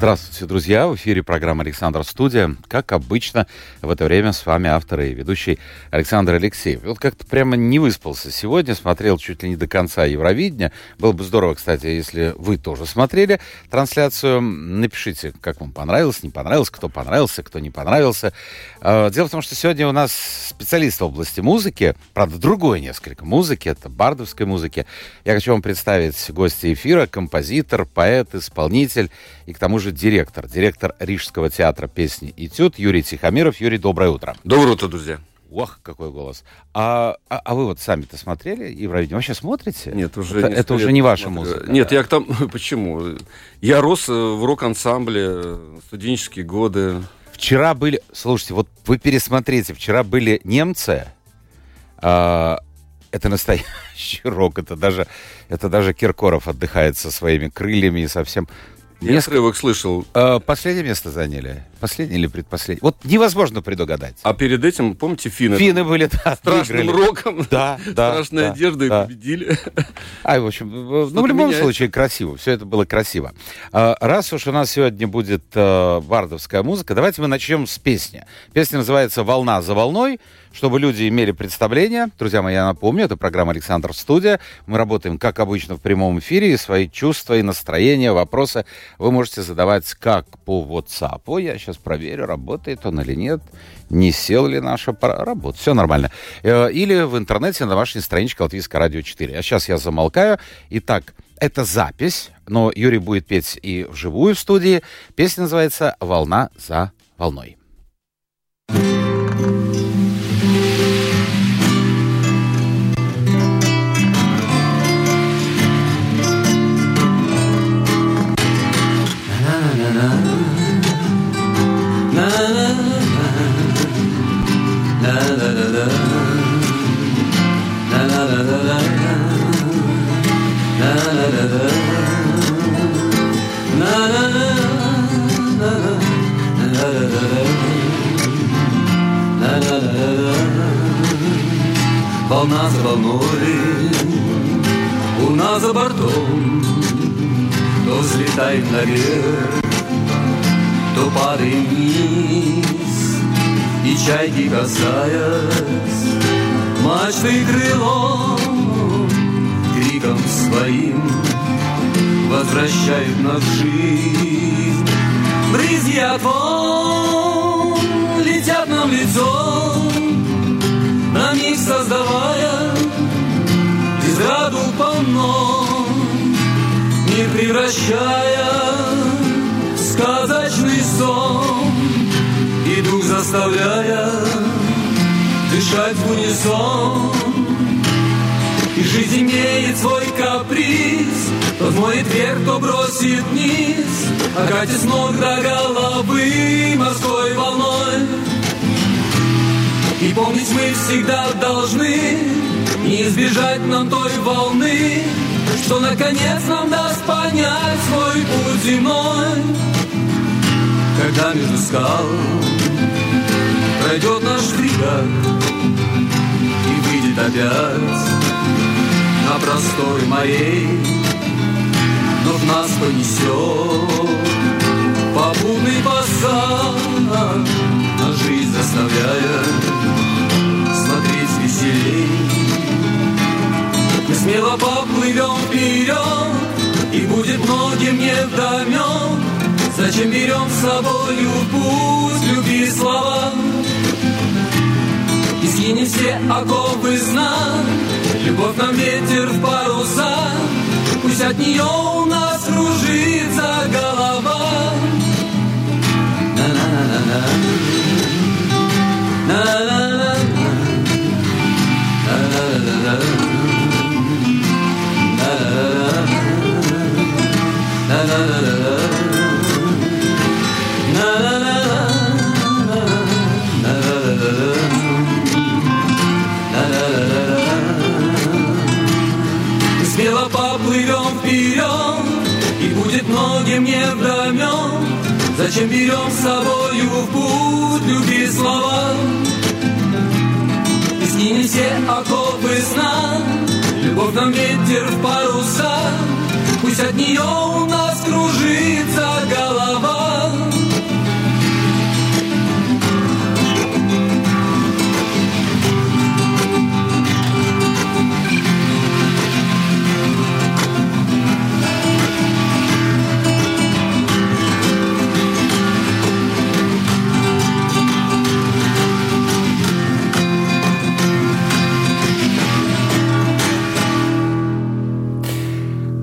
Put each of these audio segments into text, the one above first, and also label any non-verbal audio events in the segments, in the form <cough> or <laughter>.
Здравствуйте, друзья! В эфире программа «Александр Студия». Как обычно, в это время с вами автор и ведущий Александр Алексеев. Вот как-то прямо не выспался сегодня, смотрел чуть ли не до конца Евровидения. Было бы здорово, кстати, если вы тоже смотрели трансляцию. Напишите, как вам понравилось, не понравилось, кто понравился, кто не понравился. А, дело в том, что сегодня у нас специалист в области музыки, правда, другой несколько музыки, это бардовской музыки. Я хочу вам представить гостя эфира, композитор, поэт, исполнитель и к тому же директор, директор Рижского театра песни «Этюд» Юрий Тихомиров. Юрий, доброе утро. Доброе утро, друзья. Ох, какой голос. А, а, а вы вот сами-то смотрели Евровидение? Вообще смотрите? Нет, уже Это, это уже не ваша смотрю. музыка. Нет, я к тому... <laughs> Почему? Я рос э, в рок-ансамбле, э, студенческие годы. Вчера были... Слушайте, вот вы пересмотрите. Вчера были немцы. А, это настоящий <laughs> рок. Это даже, это даже Киркоров отдыхает со своими крыльями и совсем... Я Несколько- отрывок слышал. А, последнее место заняли. Последнее или предпоследнее? Вот невозможно предугадать. А перед этим, помните, финны? Финны были, да, Страшным выиграли. роком. Да, да. <laughs> Страшной да, одеждой да. победили. А, в общем, ну, в любом меняется. случае красиво. Все это было красиво. А, Раз уж у нас сегодня будет э, бардовская музыка, давайте мы начнем с песни. Песня называется «Волна за волной», чтобы люди имели представление. Друзья мои, я напомню, это программа «Александр Студия». Мы работаем, как обычно, в прямом эфире, и свои чувства и настроения, вопросы вы можете задавать как по WhatsApp. Я сейчас проверю, работает он или нет, не сел ли наш аппарат. Работает, все нормально. Э, Или в интернете на вашей страничке Латвийское радио 4. А сейчас я замолкаю. Итак, это запись, но Юрий будет петь и вживую в студии. Песня называется «Волна за волной». Волна за волной, луна за бортом, То взлетаем наверх, то падаем вниз, И чайки, касаясь мачты крылом, Криком своим возвращают нас в жизнь. Брызги от волн летят нам в лицо, создавая Израду полно, мир превращая в сказочный сон. И дух заставляя дышать в унисон. И жизнь имеет свой каприз То смоет вверх, то бросит вниз. Окатит с ног до головы морской волной и помнить мы всегда должны Не избежать нам той волны Что наконец нам даст понять Свой путь земной. Когда между скал Пройдет наш фрегат И выйдет опять На просторы морей Но в нас понесет Попутный посад. На жизнь заставляя смотреть веселей. Мы смело поплывем вперед, и будет многим не вдомек, Зачем берем с собою в путь любви и слова? И скинем все оковы знак, Любовь нам ветер в паруса, Пусть от нее у нас кружится голова. На-на-на-на-на. Смело поплывем вперед, и будет многим не врамен. Зачем берем с собою в путь любви слова? Все окопы сна, Любовь нам ветер в паруса, Пусть от нее у нас кружится голова.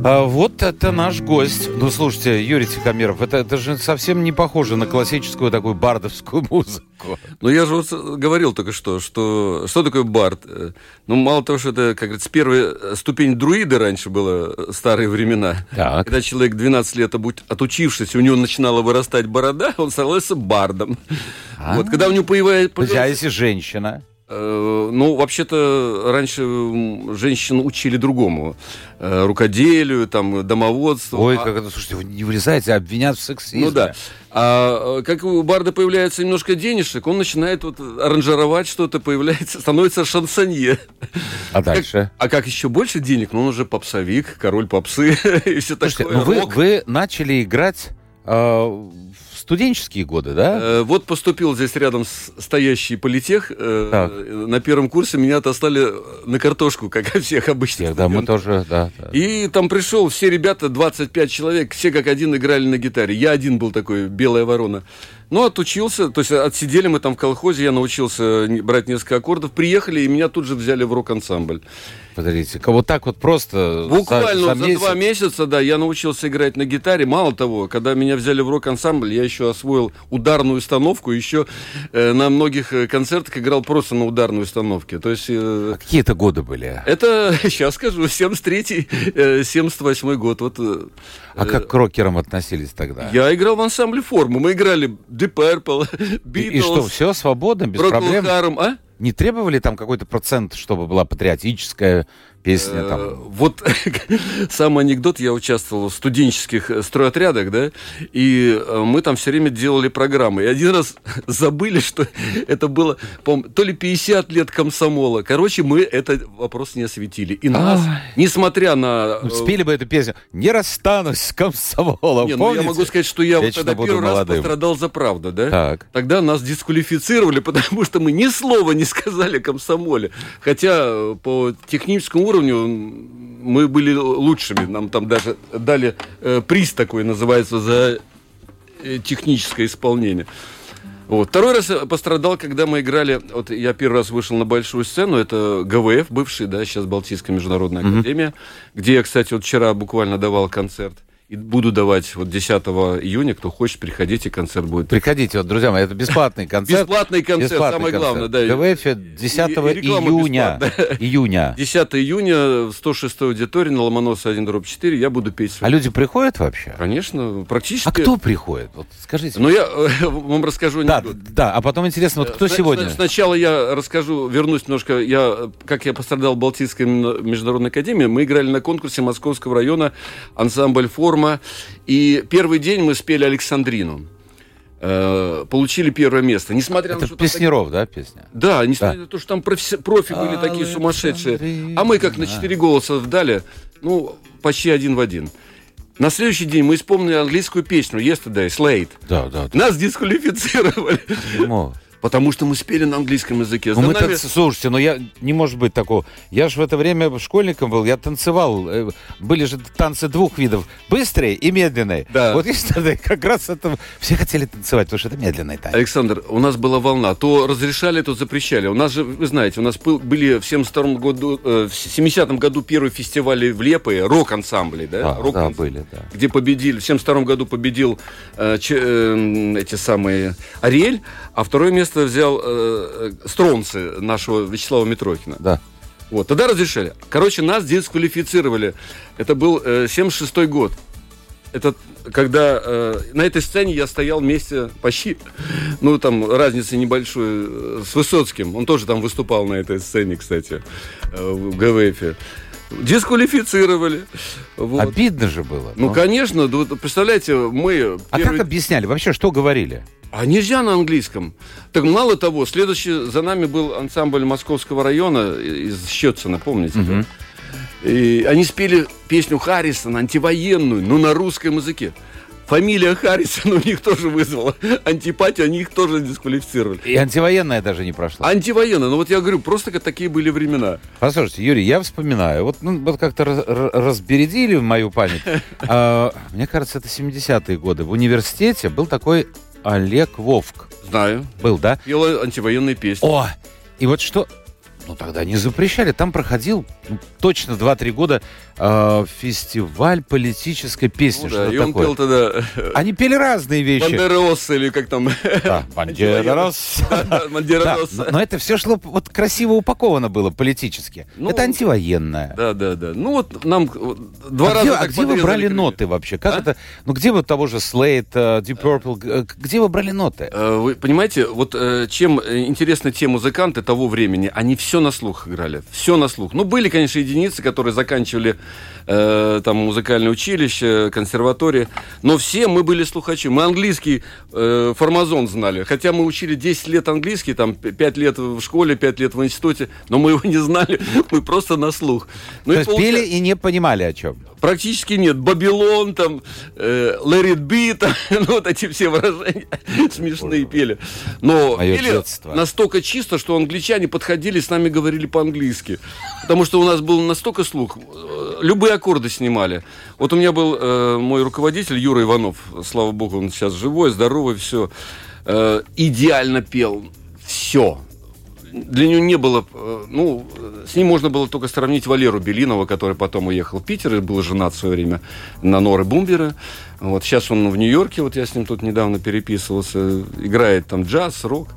А вот это наш гость. Ну, слушайте, Юрий Тихомиров, это, это же совсем не похоже на классическую такую бардовскую музыку. Ну, я же вот говорил только что, что что такое бард? Э, Ну, мало того, что это, как говорится, первая ступень друида раньше было э, старые времена. Так. Когда человек 12 лет отучившись, у него начинала вырастать борода, <laughs> он становился бардом. Вот, когда у него появляется... А если женщина? Э, Ну, вообще-то, раньше женщин учили другому. Э, Рукоделию, там, домоводству. Ой, А- как это, слушайте, вы не вылезаете, обвинят в сексизме. Ну да. А э, как у Барда появляется немножко денежек, он начинает вот аранжировать что-то, появляется, становится шансонье. А дальше? Как- а как еще больше денег? Ну, он уже попсовик, король попсы <laughs> и все Слушайте, такое. ну вы, начали играть э, студенческие годы, да? Э, Вот поступил здесь рядом с- стоящий политех. э, Так. На первом курсе меня отослали на картошку, как и всех обычных. Всех, да, мы тоже, да. да. И там пришел, все ребята, 25 человек, все как один играли на гитаре. Я один был такой, белая ворона. Ну, отучился, то есть отсидели мы там в колхозе, я научился не- брать несколько аккордов, приехали, и меня тут же взяли в рок-ансамбль. Подождите, вот так вот просто... Буквально за, за, месяц? два месяца, да, я научился играть на гитаре. Мало того, когда меня взяли в рок-ансамбль, я еще освоил ударную установку, еще э, на многих э, концертах играл просто на ударной установке. То есть... э, А какие это годы были? это, <laughs> сейчас скажу, 73-й, э, 78-й год. Вот, э, А как к рокерам относились тогда? Я играл в ансамбле форму. Мы играли Deep Purple, И, и что, Beatles, все свободно, без проблем? Harum, а? Не требовали там какой-то процент, чтобы была патриотическая песня Э, там? Вот <laughs> самый анекдот, я участвовал в студенческих э, стройотрядах, да, и э, мы там все время делали программы. И один раз <laughs> забыли, что <laughs> это было, по то ли 50 лет комсомола. Короче, мы этот вопрос не осветили. И нас, несмотря на... Ну, э, Спели бы эту песню «Не расстанусь с комсомолом». не, ну, я могу сказать, что я вот тогда первый раз молодым. пострадал за правду, да? Так. Тогда нас дисквалифицировали, потому что мы ни слова не сказали комсомоле. Хотя э, по техническому уровню мы были лучшими. Нам там даже дали э, приз такой, называется, за э, техническое исполнение. Вот. Второй раз пострадал, когда мы играли, вот я первый раз вышел на большую сцену, это ГВФ, бывший, да, сейчас Балтийская международная академия, где я, кстати, вот вчера буквально давал концерт. И буду давать вот 10 июня, кто хочет, приходите, концерт будет. Приходите, вот, друзья мои, это бесплатный <laughs> концерт. Бесплатный концерт, Бесплатный самое главное, да. ГВФ 10 И- и июня. <laughs> Июня. 10 июня в 106 аудитории на Ломоносова 1 дробь 4 я буду петь. А люди приходят вообще? Конечно, практически. А кто приходит? Вот скажите. Ну, я <laughs> вам расскажу да, анекдот. да, а потом интересно, вот кто сегодня? сна- Сначала я расскажу, вернусь немножко, я, как я пострадал в Балтийской международной академии. Мы играли на конкурсе Московского района ансамбль «Форма». И первый день мы спели «Александрину». Э, получили первое место. Несмотря на Это что там Песнеров, да, песня? Да, несмотря на то, что там профи, профи были такие сумасшедшие. А мы как на четыре голоса вдали, ну, почти один в один. На следующий день мы исполнили английскую песню «Yesterday», «Slate». Да, да. Нас дисквалифицировали, Почему? Потому что мы спели на английском языке. Ну, мы нами- так- слушайте, ну я не может быть такого. Я же в это время школьником был, я танцевал. э, Были же танцы двух видов: быстрые и медленные. Да. Вот есть тогда <laughs> как раз это все хотели танцевать, потому что это медленный танец. Александр, у нас была волна. То разрешали, то запрещали. У нас же, вы знаете, у нас был- были в 72 году, э, в 70-м году первые фестивали в Лепое, рок-ансамбли, да? Да, да, Рок-ансамбли. были, да. где победили, в 72 году победил э, че- э, эти самые Ариэль, а второе место взял э, э, Стронцы нашего Вячеслава Митрохина. Да. Вот, тогда разрешили. Короче, нас дисквалифицировали. Это был э, 76 год. Это когда э, на этой сцене я стоял вместе почти, ну там разница небольшую, э, с Высоцким. Он тоже там выступал на этой сцене, кстати, э, в ГВФ. Дисквалифицировали. Вот. Обидно же было. Ну, конечно, да вот представляете, мы... А первый- как объясняли? Вообще, что говорили? А нельзя на английском. Так мало того, следующий за нами был ансамбль Московского района из Щетцена, помните? да? И они спели песню Харрисона, антивоенную, но на русском языке. Фамилия Харрисон у них тоже вызвала антипатию, они их тоже дисквалифицировали. И антивоенная даже не прошла. Антивоенная, ну вот я говорю, просто как такие были времена. Послушайте, Юрий, я вспоминаю, вот, ну, вот как-то раз- разбередили мою память. <laughs> А, мне кажется, это 70-е годы. В университете был такой Олег Вовк. Знаю. Был, да? Пела антивоенные песни. О! И вот что... Ну, тогда не запрещали. Там проходил ну, точно 2-3 года э, фестиваль политической песни. Ну что да, и он такое? пел тогда Они пели разные вещи. Бандерос или как там. Да, <laughs> Бандерас. <laughs> Да, Бандерос. но, но это все шло вот красиво упаковано было политически. Ну, это антивоенное. Да, да, да. Ну вот нам вот два а раза где, так а где вы брали ноты вообще? Как А? это? Ну где вот того же Slate, э, Deep Purple, э, где вы брали ноты? Э, Вы понимаете, вот э, чем э, интересны те музыканты того времени, они все на слух играли, все на слух. Ну, были, конечно, единицы, которые заканчивали э, там музыкальное училище, консерватории, но все мы были слухачи. Мы английский э, формазон знали, хотя мы учили 10 лет английский, там 5 лет в школе, 5 лет в институте, но мы его не знали, <laughs> мы просто на слух. Ну, То и есть получа- пели и не понимали о чем. Практически нет. Бабилон, там, э, Let it be, там, <laughs> ну, вот эти все выражения <laughs> смешные пели. Но пели детство. настолько чисто, что англичане подходили, с нами говорили по-английски. Потому что у нас был настолько слух. э, Любые аккорды снимали. Вот у меня был э, мой руководитель Юра Иванов. Слава богу, он сейчас живой, здоровый, все. идеально пел. Все для него не было, э, ну, с ним можно было только сравнить Валеру Белинова, который потом уехал в Питер и был женат в свое время на Норы Бумбера. Вот сейчас он в Нью-Йорке, вот я с ним тут недавно переписывался, играет там джаз, рок.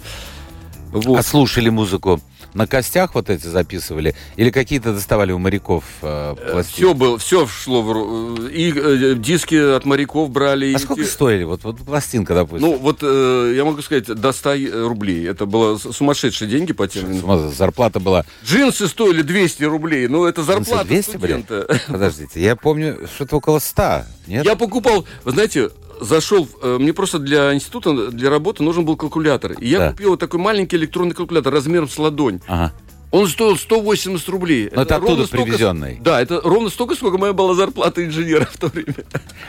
Вот. А слушали музыку на костях вот эти записывали? Или какие-то доставали у моряков э, пластинки? Все было, все шло в и э, диски от моряков брали. и А сколько те- стоили? Вот, вот пластинка, допустим. Ну, вот э, я могу сказать, до 100 рублей. Это было сумасшедшие деньги по тем. Смотри, Зарплата была... Джинсы стоили 200 рублей, ну это зарплата 200 были? студента. <laughs> Подождите, я помню, что-то около 100, нет? Я покупал, вы знаете, зашел, э, мне просто для института, для работы нужен был калькулятор. И я Да. купил вот такой маленький электронный калькулятор размером с ладонь. Ага. Он стоил 180 рублей. Но это оттуда ровно столько- привезенный. Да, это ровно столько, сколько моя была зарплата инженера в то время.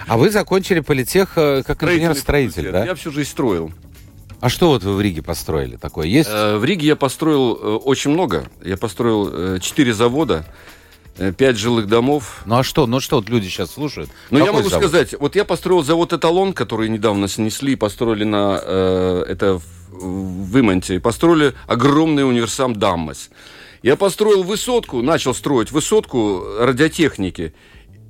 А вы закончили политех э, как инженер-строитель, да? Я всю жизнь строил. А что вот вы в Риге построили такое? Есть? Э, В Риге я построил очень много. Я построил 4 завода, 5 жилых домов, Ну а что? Ну что вот люди сейчас слушают? Я Какой могу завод? сказать, вот я построил завод «Эталон», который недавно снесли, построили на, э, это в, в Иманте, построили огромный универсам «Даммас». Я построил высотку, начал строить высотку радиотехники,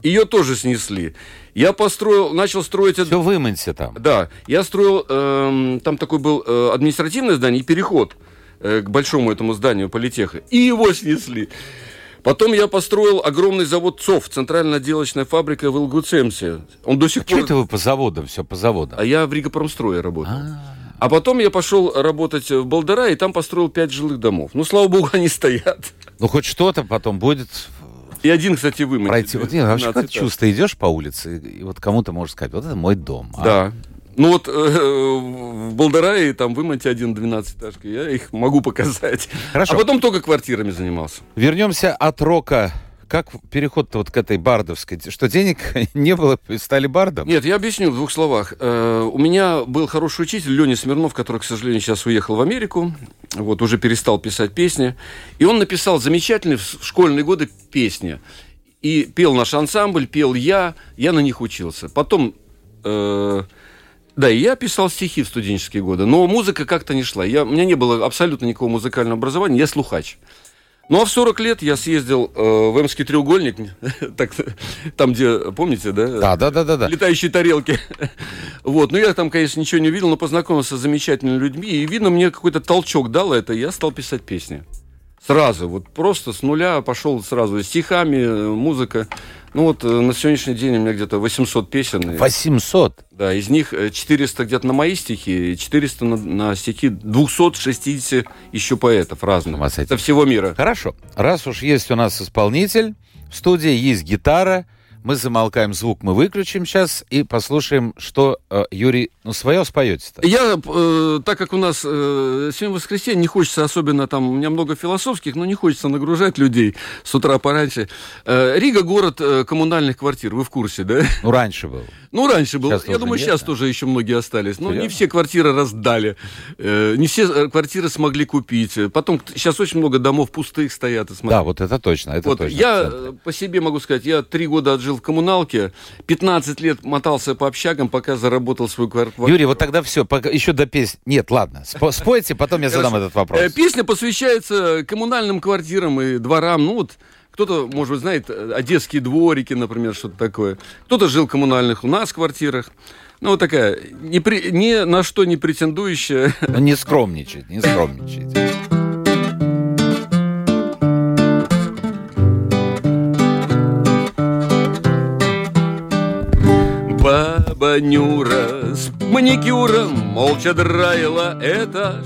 ее тоже снесли. Я построил, начал строить... Все в Имансе там. Да, я строил, эм, там такой был э, административное здание и переход э, к большому этому зданию политеха, и его снесли. Потом я построил огромный завод ЦОВ, центральная отделочная фабрика в Илгуцемсе. Он до сих Что пор... это вы по заводам, все по заводам? А я в Ригопромстрое работал. А потом я пошел работать в Болдара, и там построил пять жилых домов. Ну, слава богу, <laughs> они стоят. Ну хоть что-то потом будет И один, кстати, вымыть. пройти. Вот не, вообще как чувство, идешь по улице, и вот кому-то можешь сказать, вот это мой дом. а? Ну вот э, в Болдарае там вымойте один 12-этажка, я их могу показать. Хорошо. А потом только квартирами занимался. Вернемся от рока. Как переход-то вот к этой бардовской? Что денег <laughs> не было, стали бардом? Нет, я объясню в двух словах. Э, у меня был хороший учитель Леня Смирнов, который, к сожалению, сейчас уехал в Америку, вот уже перестал писать песни. И он написал замечательные в школьные годы песни. И пел наш ансамбль, пел я, я на них учился. Потом, э, да, и я писал стихи в студенческие годы, но музыка как-то не шла. Я, у меня не было абсолютно никакого музыкального образования, я слухач. Ну а в 40 лет я съездил э, в Эмский треугольник, <laughs> так, там, где, помните, да? Да, да, да, да, да. летающие тарелки. <laughs> Вот, ну я там, конечно, ничего не увидел, но познакомился с замечательными людьми, и, видно, мне какой-то толчок дало это, и я стал писать песни. Сразу, вот просто с нуля пошел сразу, стихами, э, музыка. Ну вот э, на сегодняшний день у меня где-то 800 песен. и- 800. Да, из них э, 400 где-то на мои стихи, и 400 на, на стихи 260 еще поэтов разных. Это всего мира. Хорошо. Раз уж есть у нас исполнитель, В студии есть гитара, мы замолкаем звук, мы выключим сейчас и послушаем, что э, Юрий, ну, свое споете-то. Я, э, так как у нас э, сегодня воскресенье, не хочется особенно там, у меня много философских, но не хочется нагружать людей с утра пораньше. Э, Рига город э, коммунальных квартир, вы в курсе, да? Ну, раньше был. Ну, раньше был. Сейчас Я думаю, нет, сейчас да? тоже еще многие остались. Но не Серьезно? все квартиры раздали. Э, не все э, квартиры смогли купить. Потом, сейчас очень много домов пустых стоят. и смотрят. Да, вот это точно, это Вот точно. я э, по себе могу сказать, я три года отжил в коммуналке, 15 лет мотался по общагам, пока заработал свою квартиру. Юрий, вот тогда все, пока, еще до песни. Нет, ладно, спо- спойте, потом я задам этот вопрос. Песня посвящается коммунальным квартирам и дворам. Ну вот кто-то, может быть, знает э, одесские дворики, например, что-то такое. Кто-то жил в коммунальных у нас квартирах. Ну, вот такая, ни, при- ни на что не претендующая. Ну, <laughs> не скромничать, не скромничать. Баба Нюра с маникюром молча драила этаж,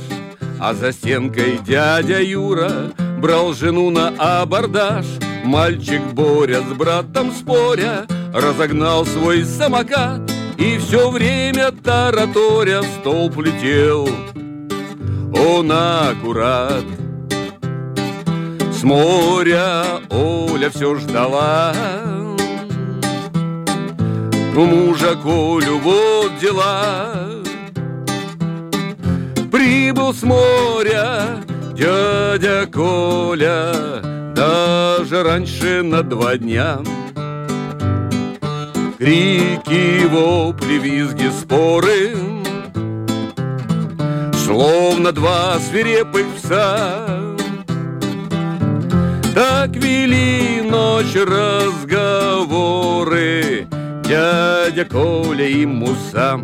А за стенкой дядя Юра брал жену на абордаж. Мальчик Боря с братом споря разогнал свой самокат И все время тараторя в столб летел. Он аккурат С моря Оля все ждала у мужа Колю вот дела Прибыл с моря дядя Коля Даже раньше на два дня. Крики, вопли, визги, споры. Словно два свирепых пса. Так вели ночь разговоры Дядя Коля и Муса.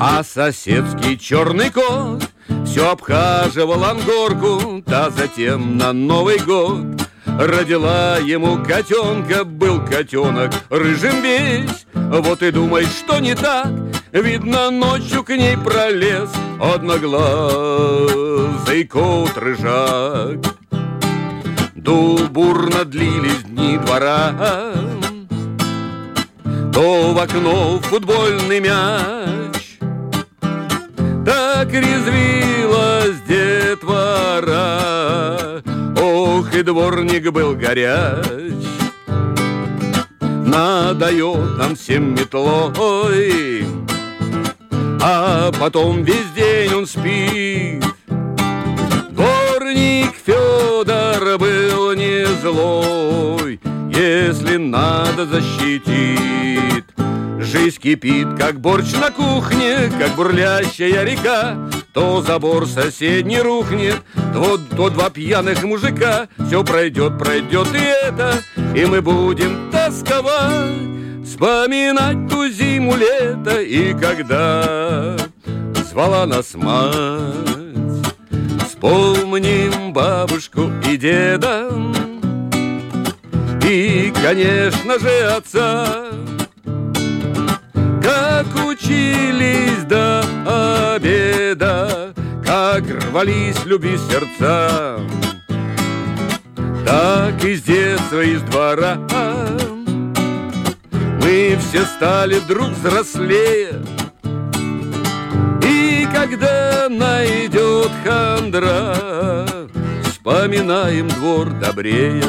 А соседский черный кот Все обхаживал ангорку Та затем на Новый год. Родила ему котенка Был котенок рыжим весь. Вот и думай, что не так. Видно, ночью к ней пролез Одноглазый кот-рыжак Дубурно длились дни двора. То в окно футбольный мяч Так резвилась детвора. Ох, и дворник был горяч. Надает нам всем метлой. А потом весь день он спит. Дворник Федор был не злой, Если надо защитит. Жизнь кипит, как борщ на кухне, Как бурлящая река, То забор соседний рухнет, То, то два пьяных мужика, Все пройдет, пройдет и это, И мы будем тосковать, Вспоминать ту зиму, лето, И когда звала нас мать. Вспомним бабушку и деда. И, конечно же, отца Как учились до обеда Как рвались любви сердца. Так из детства, из двора Мы все стали вдруг взрослее. И когда найдет хандра, Вспоминаем двор добрее,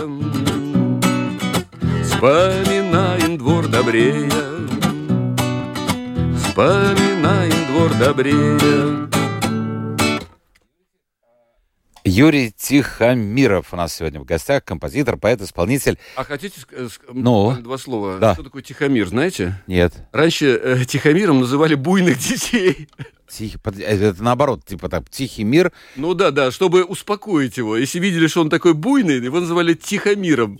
Вспоминаем двор добрее, Вспоминаем двор добрее. Юрий Тихомиров у нас сегодня в гостях, композитор, поэт, исполнитель. А хотите э, Ну? два слова? Да. Что такое Тихомир, знаете? Нет, Раньше э, Тихомиром называли буйных <laughs> детей. Тихий, э, это наоборот, типа так, тихий мир. Ну да, да, чтобы успокоить его. Если видели, что он такой буйный, его называли Тихомиром.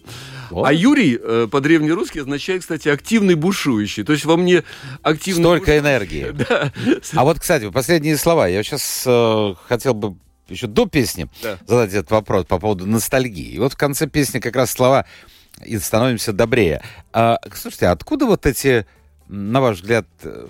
О. А Юрий э, по-древнерусски означает, кстати, активный бушующий. То есть во мне активный Столько буш- энергии. <laughs> Да. А вот, кстати, последние слова. Я сейчас хотел бы еще до песни Да. задать этот вопрос по поводу ностальгии. И вот в конце песни как раз слова «и становимся добрее». А, слушайте, а откуда вот эти на ваш взгляд, э,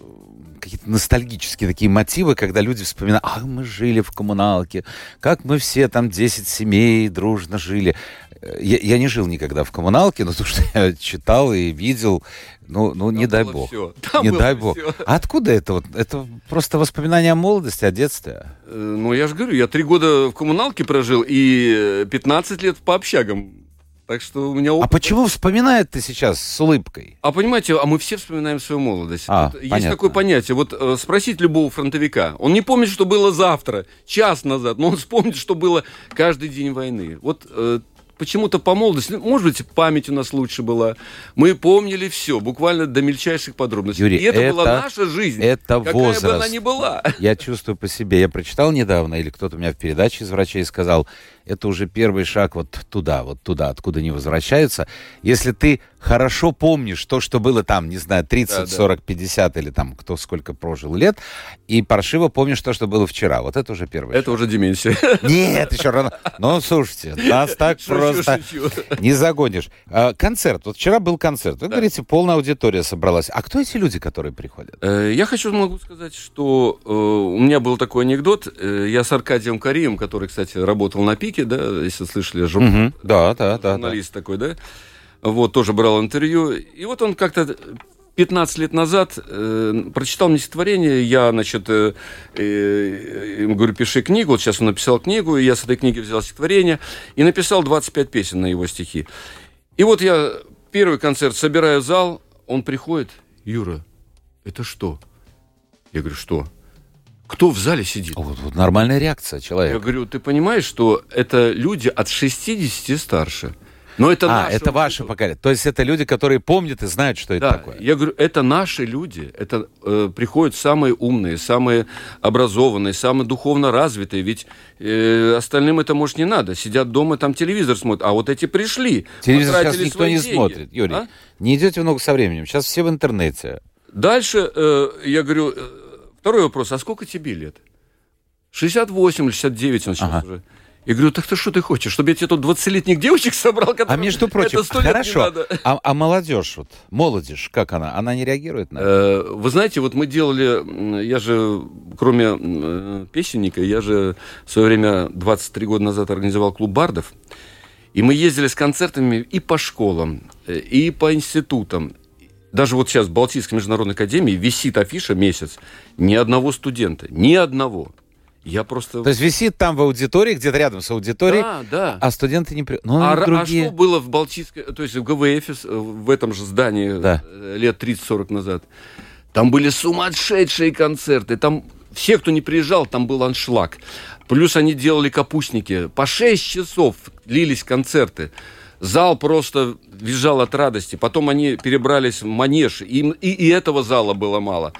какие-то ностальгические такие мотивы, когда люди вспоминают, а мы жили в коммуналке, как мы все там 10 семей дружно жили. Э, Я, я не жил никогда в коммуналке, но <laughs> то, что я читал и видел, ну, ну не дай бог. всё. Там не дай бог. всё. А откуда это? Вот? Это просто воспоминания о молодости, о детстве. Э, Ну, я же говорю, я три года в коммуналке прожил и э, 15 лет по общагам. Так что у меня А опыт. почему вспоминает ты сейчас с улыбкой? А понимаете, а мы все вспоминаем свою молодость. А, есть понятно. такое понятие. Вот э, спросить любого фронтовика. Он не помнит, что было завтра, час назад, но он вспомнит, что было каждый день войны. Вот э, почему-то по молодости, ну, может быть, память у нас лучше была. Мы помнили все, буквально до мельчайших подробностей. Юрий, И это, была это- наша жизнь. это какая бы она возраст. ни была. <laughs> Я чувствую по себе. Я прочитал недавно, или кто-то у меня в передаче из врачей сказал, это уже первый шаг вот туда, вот туда, откуда не возвращаются. Если ты хорошо помнишь то, что было там, не знаю, 30, Да, да. 40, 50 или там кто сколько прожил лет, и паршиво помнишь то, что было вчера. Вот это уже первый Это уже деменция. <laughs> Нет, еще рано. Ну, слушайте, нас <laughs> так Шучу, просто шучу. не загонишь. А, концерт. Вот вчера был концерт. Вы говорите, полная аудитория собралась. А кто эти люди, которые приходят? Э, Я хочу могу сказать, что э, у меня был такой анекдот. Э, Я с Аркадием Карием, который, кстати, работал на пике, да, если слышали, жур- Мгм. Да, да, да, да. журналист такой, да, вот, тоже брал интервью. И вот он как-то 15 лет назад э, прочитал мне стихотворение, я, значит, э, э, ему говорю, пиши книгу, вот сейчас он написал книгу, и я с этой книги взял стихотворение и написал 25 песен на его стихи. И вот я первый концерт собираю зал, он приходит, Юра, это что? Я говорю, что? Кто в зале сидит? Вот, вот нормальная реакция Я человека. говорю, ты понимаешь, что это люди от 60 и старше. Но это а, это аудитория. поколение. То есть это люди, которые помнят и знают, что это Да, такое. я говорю, это наши люди. Это э, приходят самые умные, самые образованные, самые духовно развитые. Ведь э, остальным это, может, не надо. Сидят дома, там телевизор смотрят. А вот эти пришли. Телевизор сейчас никто не деньги. смотрит, Юрий. А? Не идете много со временем. Сейчас все в интернете. Дальше э, я говорю, э, второй вопрос, а сколько тебе лет? 68 или 69 он сейчас Ага. уже. Я говорю, так ты что ты хочешь, чтобы я тебе тут 20-летних девочек собрал, А между прочим, это 100 лет не хорошо. А, а молодежь, вот, молодежь, как она? Она не реагирует на это? Э, Вы знаете, вот мы делали, я же, кроме э, песенника, я же в свое время, 23 года назад, организовал клуб бардов. И мы ездили с концертами и по школам, э, и по институтам. Даже вот сейчас в Балтийской международной академии висит афиша месяц. Ни одного студента, ни одного. Я просто... То есть висит там в аудитории, где-то рядом с аудиторией, да, да. а студенты не... при- Ну, А, ра- а другие. что было в Балтийской, то есть в ГВФ, э, в этом же здании Да. э, лет 30-40 назад? Там были сумасшедшие концерты, там все, кто не приезжал, там был аншлаг. Плюс они делали капустники. По 6 часов длились концерты. Зал просто визжал от радости. Потом они перебрались в манеж. Им и, и этого зала было мало.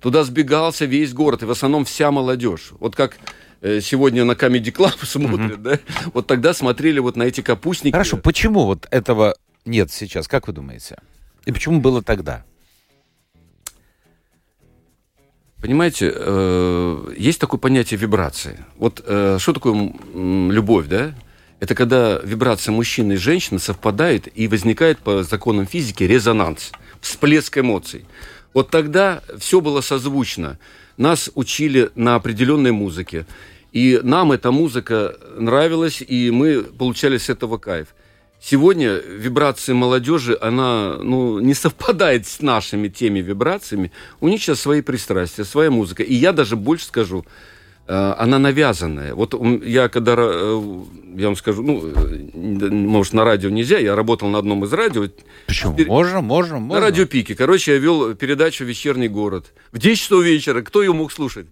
Туда сбегался весь город, и в основном вся молодежь. Вот как э, сегодня на Comedy Club <laughs> смотрят, да? Вот тогда смотрели вот на эти капустники. Хорошо, почему вот этого нет сейчас, как вы думаете? И почему было тогда? Понимаете, э, есть такое понятие вибрации. Вот э, что такое любовь, да? Это когда вибрация мужчины и женщины совпадает и возникает по законам физики резонанс, всплеск эмоций. Вот тогда все было созвучно. Нас учили на определенной музыке. И нам эта музыка нравилась, и мы получали с этого кайф. Сегодня вибрации молодежи, она ну, не совпадает с нашими теми вибрациями. У них сейчас свои пристрастия, своя музыка. И я даже больше скажу, она навязанная. Вот я когда, э, я вам скажу, ну, э, может, на радио нельзя, я работал на одном из радио, Почему? Впер- Можно, можно, можно. на радио Пике. Короче, я вел передачу «Вечерний город». В 10 часов вечера. Кто ее мог слушать?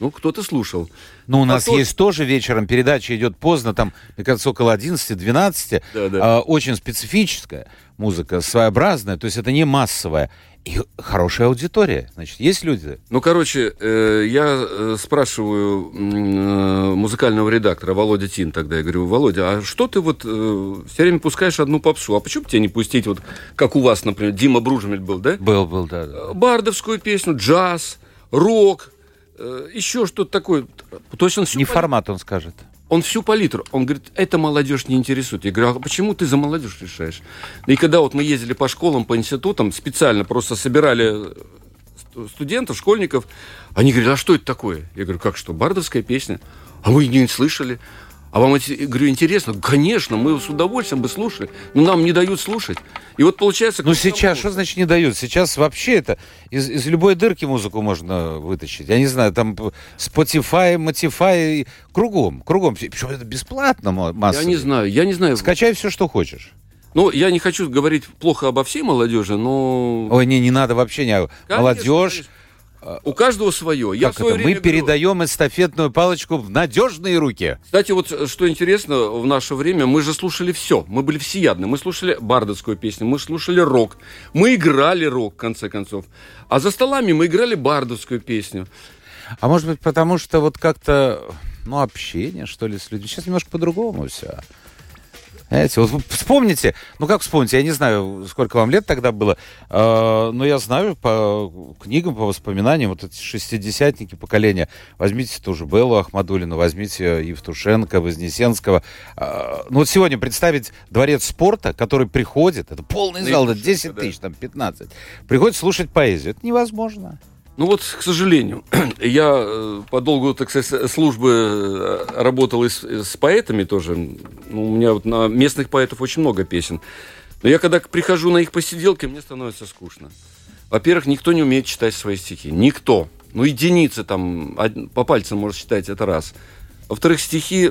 Ну, кто-то слушал. Ну, у нас Потом- есть тоже вечером передача идет поздно, там, мне кажется, около 11-12. Да, да. А, очень специфическая музыка, своеобразная, то есть это не массовая. И хорошая аудитория. Значит, есть люди. Ну, короче, э, я э, спрашиваю э, музыкального редактора Володя Тин тогда, я говорю, Володя, а что ты вот все время пускаешь одну попсу? А почему бы тебе не пустить, вот как у вас, например, Дима Бружемель был, да? Был, был, да. да. Э, Бардовскую песню, джаз, рок, э, еще что-то такое. То есть он Не пон- формат, он скажет. Он всю палитру. Он говорит, это молодежь не интересует. Я говорю, а почему ты за молодежь решаешь? И когда вот мы ездили по школам, по институтам, специально просто собирали э, студентов, школьников, они говорят, а что это такое? Я говорю, как что, бардовская песня? А вы не слышали? А вам, говорю, интересно? Конечно, мы с удовольствием бы слушали, но нам не дают слушать. И вот получается... Ну сейчас, что значит не дают? Сейчас вообще это из, из любой дырки музыку можно вытащить. Я не знаю, там Spotify, Motify, кругом, кругом. Причем это бесплатно массово. Я не знаю, я не знаю. Скачай все, что хочешь. Ну, я не хочу говорить плохо обо всей молодежи, но... Ой, не, не надо вообще. Не... Конечно, молодежь... Конечно у каждого свое. Я как это? Мы передаем говорю... эстафетную палочку в надежные руки. Кстати, вот э, что интересно, в наше время мы же слушали все. Мы были всеядны. Мы слушали бардовскую песню, мы слушали рок. Мы играли рок, в конце концов. А за столами мы играли бардовскую песню. А может быть, потому что вот как-то, ну, общение, что ли, с людьми. Сейчас немножко по-другому все. Знаете, вот вспомните, ну как вспомните, я не знаю, сколько вам лет тогда было, э, но я знаю по книгам, по воспоминаниям, вот эти шестидесятники поколения, возьмите тоже Беллу Ахмадулину, возьмите Евтушенко, Вознесенского. Э, ну вот сегодня представить дворец спорта, который приходит, это полный зал, это 10 тысяч, там 15, приходит слушать поэзию, это невозможно. Ну вот, к сожалению, <clears throat> я э, по долгу, так сказать, службы э, работал и с, и с поэтами тоже. Ну, у меня вот на местных поэтов очень много песен. Но я когда прихожу на их посиделки, мне становится скучно. Во-первых, никто не умеет читать свои стихи. Никто. Ну, единицы там, по пальцам можно считать, это раз. Во-вторых, стихи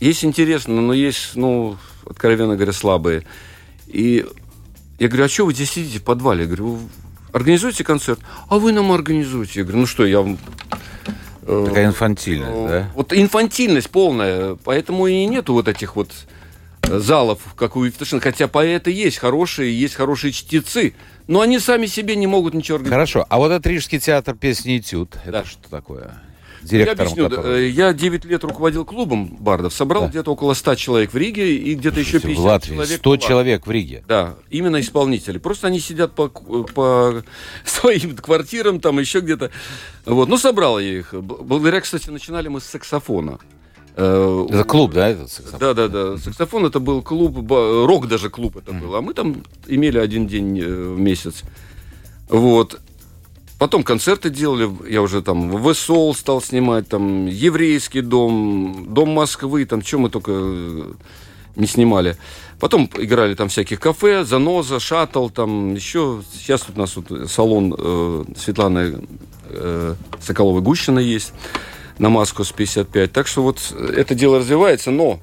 есть интересно, но есть, ну, откровенно говоря, слабые. И я говорю, а что вы здесь сидите в подвале? Я говорю, организуйте концерт, а вы нам организуете. Я говорю, ну что, я вам... Э, Такая инфантильность, э, да? Вот инфантильность полная, поэтому и нету вот этих вот э, залов, как у Евтушенко. Хотя поэты есть хорошие, есть хорошие чтецы, но они сами себе не могут ничего организовать. Хорошо, а вот это Рижский театр песни «Этюд», это да. что такое? Директором? Я объясню. Который... Я 9 лет руководил клубом бардов, собрал да. где-то около 100 человек в Риге и где-то еще 50 в Латвии, человек. 100 человек в Риге? Да, именно исполнители. Просто они сидят по, по <laughs> своим квартирам, там еще где-то. Вот. Ну, собрал я их. Благодаря, кстати, начинали мы с саксофона. Э, это клуб, да, этот саксофон? Да, да, да. Саксофон это был клуб, рок даже клуб это был. А мы там имели один день э, в месяц. Вот. Потом концерты делали, я уже там в ВСОЛ стал снимать, там еврейский дом, дом Москвы, там что мы только э, не снимали. Потом играли там всяких кафе, Заноза, Шаттл, там еще. Сейчас тут у нас вот салон э, Светланы э, Соколовой-Гущина есть на Маску с 55. Так что вот это дело развивается, но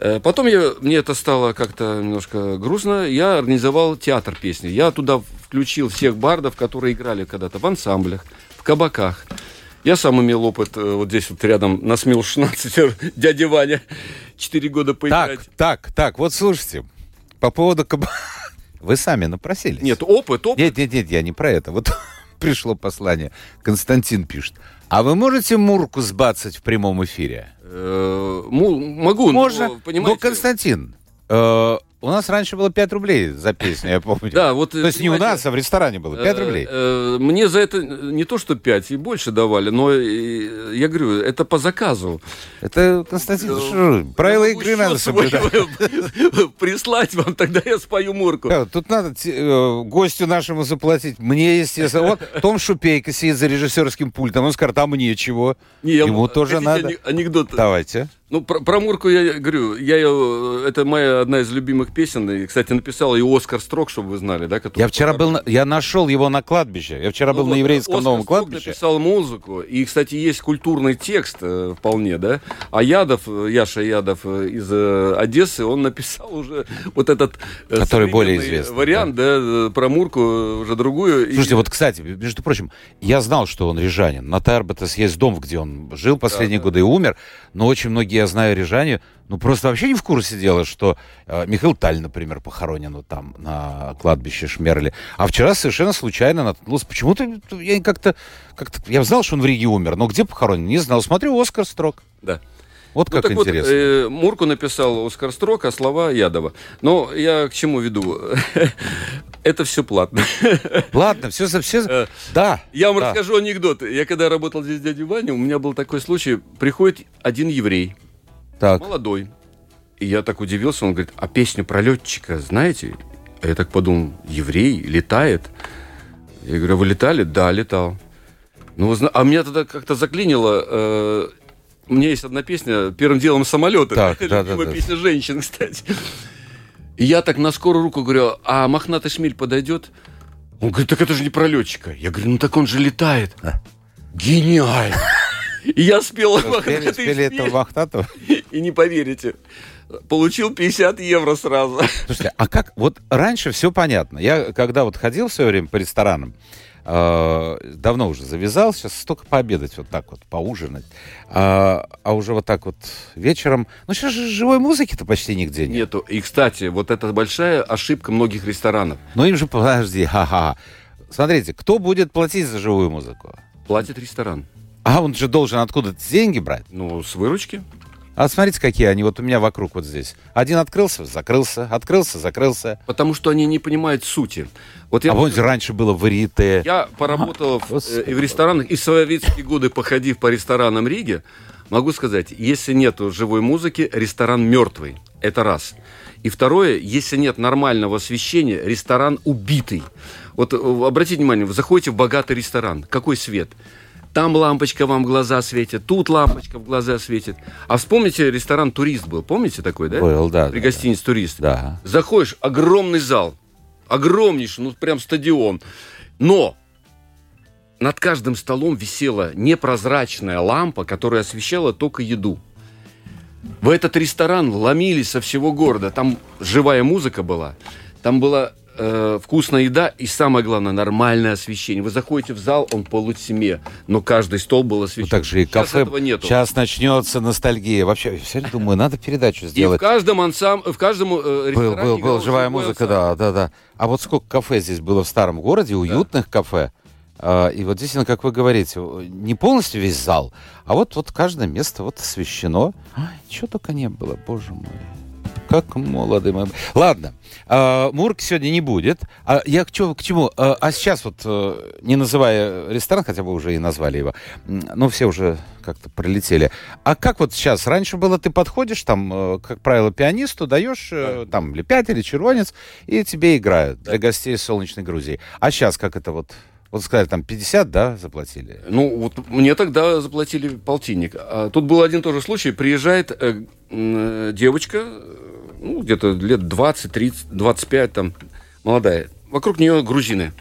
э, Потом я, мне это стало как-то немножко грустно. Я организовал театр песни. Я туда включил всех бардов, которые играли когда-то в ансамблях, в кабаках. Я сам имел опыт э, вот здесь вот рядом на СМИЛ 16, дядя Ваня, 4 года поиграть. Так, так, так, вот слушайте, по поводу кабака... <laughs> Вы сами напросились. Нет, опыт, опыт. Нет, нет, нет, я не про это. Вот <laughs> пришло послание. Константин пишет. А вы можете Мурку сбацать в прямом эфире? Э, могу. Можно. Но, Константин, э, у нас раньше было 5 рублей за песню, я помню. <laughs> Да, вот... То есть не у нас, а в ресторане было 5 э, рублей. Э, мне за это не то, что 5, и больше давали, но я говорю, это по заказу. Это, Константин, э, правила игры надо соблюдать. <laughs> Прислать вам, тогда я спою мурку. Тут надо гостю нашему заплатить. Мне, естественно. Вот Том Шупейко сидит за режиссерским пультом, он скажет, а мне чего? Ему тоже надо. Анекдот. Давайте. Ну, про, про Мурку я говорю, я ее, это моя одна из любимых песен, и, кстати, написал и Оскар Строк, чтобы вы знали, да? Я вчера был, на, я нашел его на кладбище, я вчера ну, был вот, на еврейском Оскар новом Строк кладбище. написал музыку, и, кстати, есть культурный текст э, вполне, да? А Ядов, Яша Ядов э, из э, Одессы, он написал уже вот этот э, Который более известный. Вариант, да, да э, про Мурку уже другую. Слушайте, и... вот, кстати, между прочим, я знал, что он рижанин. На Тарбетес есть дом, где он жил последние да, годы да. и умер, но очень многие, я знаю, рижане ну, просто вообще не в курсе дела, что э, Михаил Таль, например, похоронен вот там на кладбище Шмерли. А вчера совершенно случайно наткнулся. Почему-то я как-то... Как я знал, что он в Риге умер, но где похоронен, не знал. Смотрю, Оскар Строк. Да. Вот Ну, как вот, интересно. э, Мурку написал Оскар Строк, а слова Ядова. Но я к чему веду? <laughs> Это все платно. Ладно, все, все, э, да. Я вам расскажу анекдот. Я когда работал здесь дядю Ваню, у меня был такой случай. Приходит один еврей, Так, молодой. И я так удивился, он говорит, а песню про летчика знаете? А я так подумал, еврей летает? Я говорю, «А вы летали? Да, летал. Ну, а меня тогда как-то заклинило. э, у меня есть одна песня «Первым делом самолеты». Так, <laughs> Любимая да-да-да. песня женщин, <laughs> кстати. И я так на скорую руку говорю, а мохнатый шмель подойдет? Он говорит, так это же не про летчика. Я говорю, ну так он же летает. Гениально. <laughs> И я спел «Мохнатый успели шмель». этого Вахтатова? И не поверите, получил 50 евро сразу. Слушайте, а как, вот раньше все понятно. Я когда вот ходил все время по ресторанам, э, давно уже завязал, сейчас столько пообедать вот так вот, поужинать. А, а уже вот так вот вечером, ну сейчас же живой музыки-то почти нигде нет. Нету. И, кстати, вот это большая ошибка многих ресторанов. Ну им же, подожди, <laughs> ха-ха. Смотрите, кто будет платить за живую музыку? Платит ресторан. А он же должен откуда-то деньги брать. Ну, с выручки. А смотрите, какие они вот у меня вокруг вот здесь. Один открылся, закрылся, открылся, закрылся. Потому что они не понимают сути. Вот я, А вот раньше было варите. я поработал в, Господи. э, и в ресторанах, и в советские годы, походив по ресторанам Риги, могу сказать, если нету живой музыки, ресторан мертвый. Это раз. И второе, если нет нормального освещения, ресторан убитый. Вот э, обратите внимание, вы заходите в богатый ресторан. Какой свет? Там лампочка вам в глаза светит, тут лампочка в глаза светит. А вспомните, ресторан «Турист» был. Помните такой, да? Был, да, При да, гостинице «Турист». Да. Заходишь, огромный зал. Огромнейший, ну прям стадион. Но над каждым столом висела непрозрачная лампа, которая освещала только еду. В этот ресторан ломились со всего города. Там живая музыка была. Там была э, вкусная еда и, самое главное, нормальное освещение. Вы заходите в зал, он полутьме, но каждый стол был освещен. Ну, так же и Сейчас кафе. этого нету. Сейчас начнется ностальгия. Вообще, я все думаю, надо передачу И в сделать. каждом ансам... в каждом э, Был, был, был, живая музыка, ансамбль. да, да, да. А вот сколько кафе здесь было в старом городе, уютных кафе. А, и вот действительно, как вы говорите, не полностью весь зал, а вот, вот каждое место вот освещено. Ай, чего только не было, боже мой. Как молоды мы. Ладно, а, Мурки сегодня не будет. А я к, чему, к чему? А, а сейчас вот, э, не называя ресторан, хотя бы уже и назвали его, ну, все уже как-то пролетели. А как вот сейчас? Раньше было, ты подходишь, там, э, как правило, пианисту, даешь э, там или пять, или червонец, и тебе играют для гостей солнечной Грузии. А сейчас как это вот? Вот сказали, там 50, да, заплатили? Ну, вот мне тогда заплатили полтинник. А тут был один тоже случай. Приезжает э, э, девочка, э, ну, где-то лет 20, 30, 25, там, молодая. Вокруг нее грузины.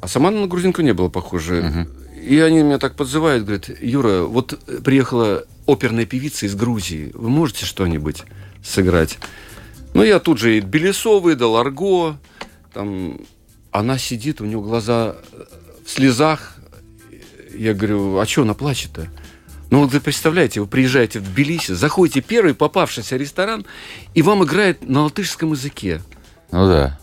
А сама на грузинку не была похожа. И они меня так подзывают, говорят, Юра, вот приехала оперная певица из Грузии. Вы можете что-нибудь сыграть? Ну, я тут же и Тбилисо выдал, Арго. Там она сидит, у нее глаза э, в слезах. Я говорю, а что она плачет-то? Ну, вот вы представляете, вы приезжаете в Тбилиси, заходите в первый попавшийся ресторан, и вам играет на латышском языке. Ну да.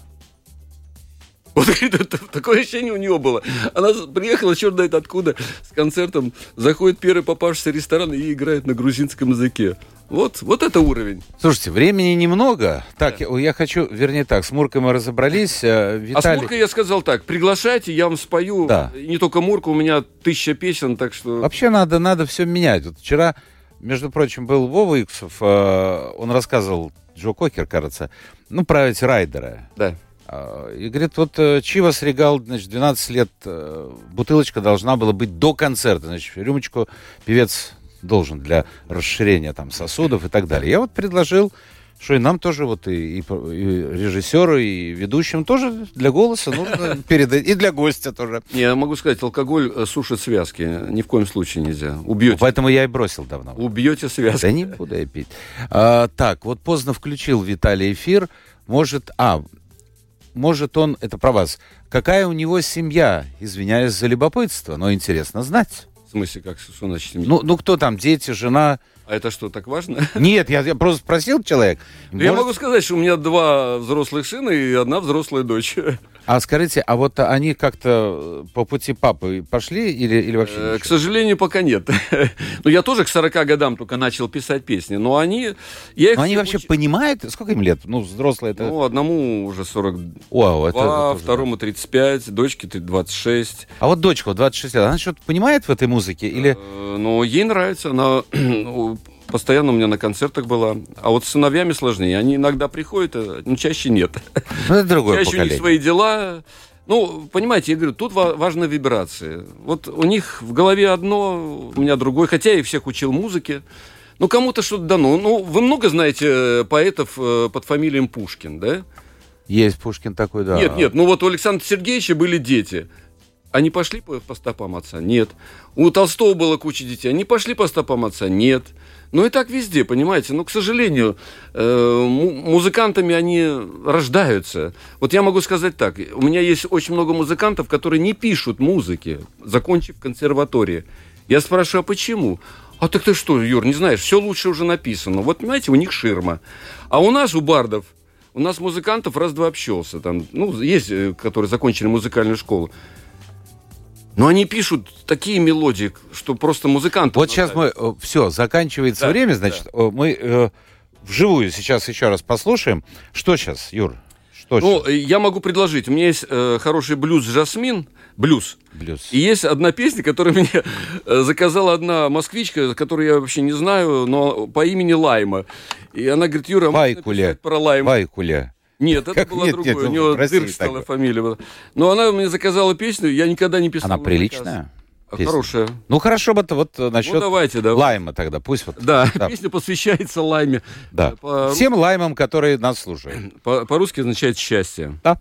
Вот говорит, это- такое ощущение у нее было. Она приехала, черт знает откуда, с концертом, заходит первый попавшийся ресторан и играет на грузинском языке. Вот, вот это уровень. Слушайте, времени немного. Так, я, я хочу, вернее так, с Муркой мы разобрались. э, А Виталий... с Муркой я сказал так, приглашайте, я вам спою. Да. И не только Мурка, у меня тысяча песен, так что... Вообще надо, надо все менять. Вот вчера, между прочим, был Вова Иксов, э, он рассказывал, Джо Кокер, кажется, ну, про эти райдеры. Да. А, И говорит, вот э, Чивас Регал, значит, 12 лет, э, бутылочка должна была быть до концерта. Значит, рюмочку певец должен для расширения там сосудов и так далее. Я вот предложил, что и нам тоже, вот и, и, и режиссеру, и ведущим тоже для голоса нужно <laughs> передать, и для гостя тоже. Я могу сказать, алкоголь э, сушит связки. Ни в коем случае нельзя. Убьете. Поэтому я и бросил давно. Убьете связки. Да не буду я пить. А, так, вот поздно включил Виталий эфир. Может, а, может он, это про вас, какая у него семья? Извиняюсь за любопытство, но интересно знать. В смысле, как что значит? Ну, ну кто там, дети, жена? А это что, так важно? <laughs> Нет, я, я просто спросил человек. Ну, Я Может- могу сказать, что у меня два взрослых сына и одна взрослая дочь. <laughs> А скажите, а вот они как-то по пути папы пошли или, или вообще Э? К сожалению, пока нет. <laughs> Ну, я тоже к 40 годам только начал писать песни, но они... Я их Но они вообще уч- понимают, сколько им лет? Ну, взрослые это... Ну, одному уже 42, Вау, это- тоже- второму 35, дочке 26. А вот дочка, вот 26 лет, она что-то понимает в этой музыке? Или... Э, Но ей нравится, она <clears throat> ну, постоянно у меня на концертах была. А вот с сыновьями сложнее. Они иногда приходят, а, ну, чаще нет. Ну, это другое Чаще у них поколение. свои дела. Ну, понимаете, я говорю, тут ва- важны вибрации. Вот у них в голове одно, у меня другое. Хотя я их всех учил музыке. Ну, кому-то что-то дано. Ну, вы много знаете э, поэтов э, под фамилией Пушкин, да? Есть Пушкин такой, да. Нет, нет, ну вот у Александра Сергеевича были дети. Они пошли по, по стопам отца? Нет. У Толстого было куча детей. Они пошли по стопам отца? Нет. Ну и так везде, понимаете. Но, к сожалению, э, му- музыкантами они рождаются. Вот я могу сказать так. У меня есть очень много музыкантов, которые не пишут музыки, закончив консерватории. Я спрашиваю, а почему? А так ты что, Юр, не знаешь, все лучше уже написано. Вот, понимаете, у них ширма. А у нас, у бардов, у нас музыкантов раз-два общался. Там, ну, есть, э, которые закончили музыкальную школу. Но они пишут такие мелодии, что просто музыканты. Вот сейчас мы, все, заканчивается Да, время, значит, э, мы э, вживую сейчас еще раз послушаем. Что сейчас, Юр? Что Ну, сейчас? э, я могу предложить. У меня есть э, хороший блюз «Жасмин», блюз. Блюз. И есть одна песня, которую <laughs> мне э, заказала одна москвичка, которую я вообще не знаю, но по имени Лайма. И она говорит, Юра, а Вайкуля. написать про Лайму? Вайкуля. Нет, это Как? была Нет, другая. нет, У ну, России Дыркстала фамилия. Но она мне заказала песню, я никогда не писал. Она на приличная? песня? Хорошая. Ну, хорошо бы вот э, насчет Ну, давайте, да. лайма тогда, пусть вот. Да, Да. песня посвящается Лайме. Да. По- Всем лаймам, которые нас слушают. По- По-русски означает счастье. Да.